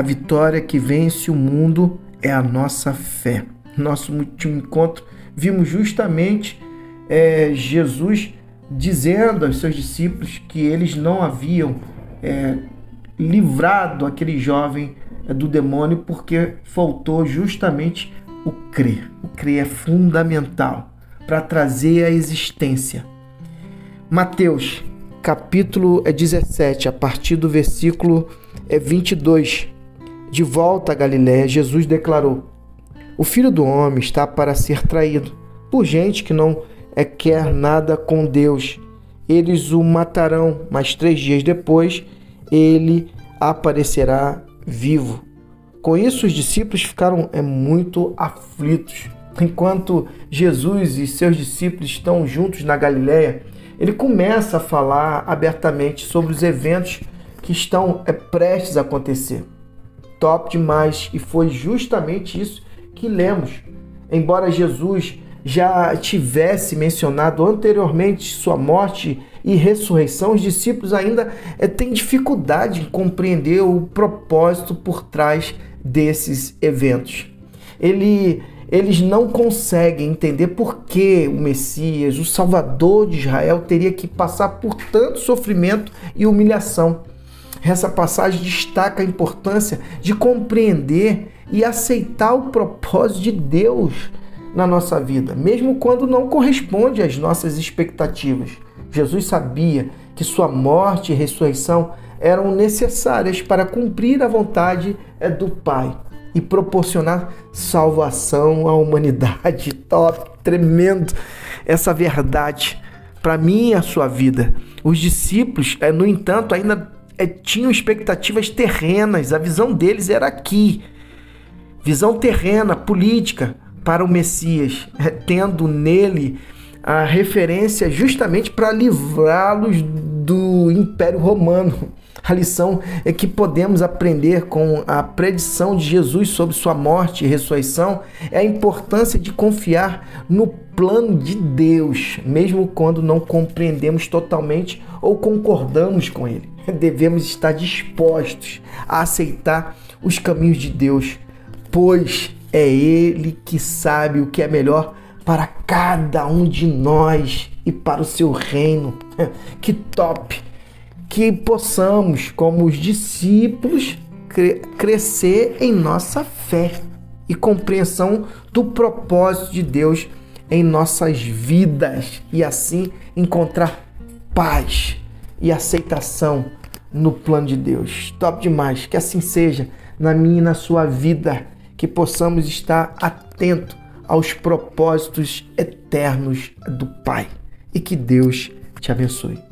A vitória que vence o mundo é a nossa fé. Nosso último encontro, vimos justamente é, Jesus dizendo aos seus discípulos que eles não haviam é, livrado aquele jovem é, do demônio porque faltou justamente o crer. O crer é fundamental para trazer a existência. Mateus, capítulo 17, a partir do versículo 22. De volta a Galiléia, Jesus declarou: O filho do homem está para ser traído por gente que não é, quer nada com Deus. Eles o matarão, mas três dias depois ele aparecerá vivo. Com isso, os discípulos ficaram é, muito aflitos. Enquanto Jesus e seus discípulos estão juntos na Galiléia, ele começa a falar abertamente sobre os eventos que estão é, prestes a acontecer top demais e foi justamente isso que lemos. Embora Jesus já tivesse mencionado anteriormente sua morte e ressurreição, os discípulos ainda é, têm dificuldade em compreender o propósito por trás desses eventos. Ele, eles não conseguem entender por que o Messias, o Salvador de Israel, teria que passar por tanto sofrimento e humilhação. Essa passagem destaca a importância de compreender e aceitar o propósito de Deus na nossa vida, mesmo quando não corresponde às nossas expectativas. Jesus sabia que sua morte e ressurreição eram necessárias para cumprir a vontade é, do Pai e proporcionar salvação à humanidade. Top, tremendo essa verdade para mim e a sua vida. Os discípulos, é, no entanto, ainda é, tinham expectativas terrenas, a visão deles era aqui. Visão terrena, política para o Messias, é, tendo nele a referência justamente para livrá-los do Império Romano. A lição é que podemos aprender com a predição de Jesus sobre sua morte e ressurreição é a importância de confiar no plano de Deus, mesmo quando não compreendemos totalmente ou concordamos com ele. Devemos estar dispostos a aceitar os caminhos de Deus, pois é Ele que sabe o que é melhor para cada um de nós e para o seu reino. Que top! Que possamos, como os discípulos, cre crescer em nossa fé e compreensão do propósito de Deus em nossas vidas e assim encontrar paz e aceitação no plano de Deus. Top demais. Que assim seja na minha e na sua vida, que possamos estar atento aos propósitos eternos do Pai e que Deus te abençoe.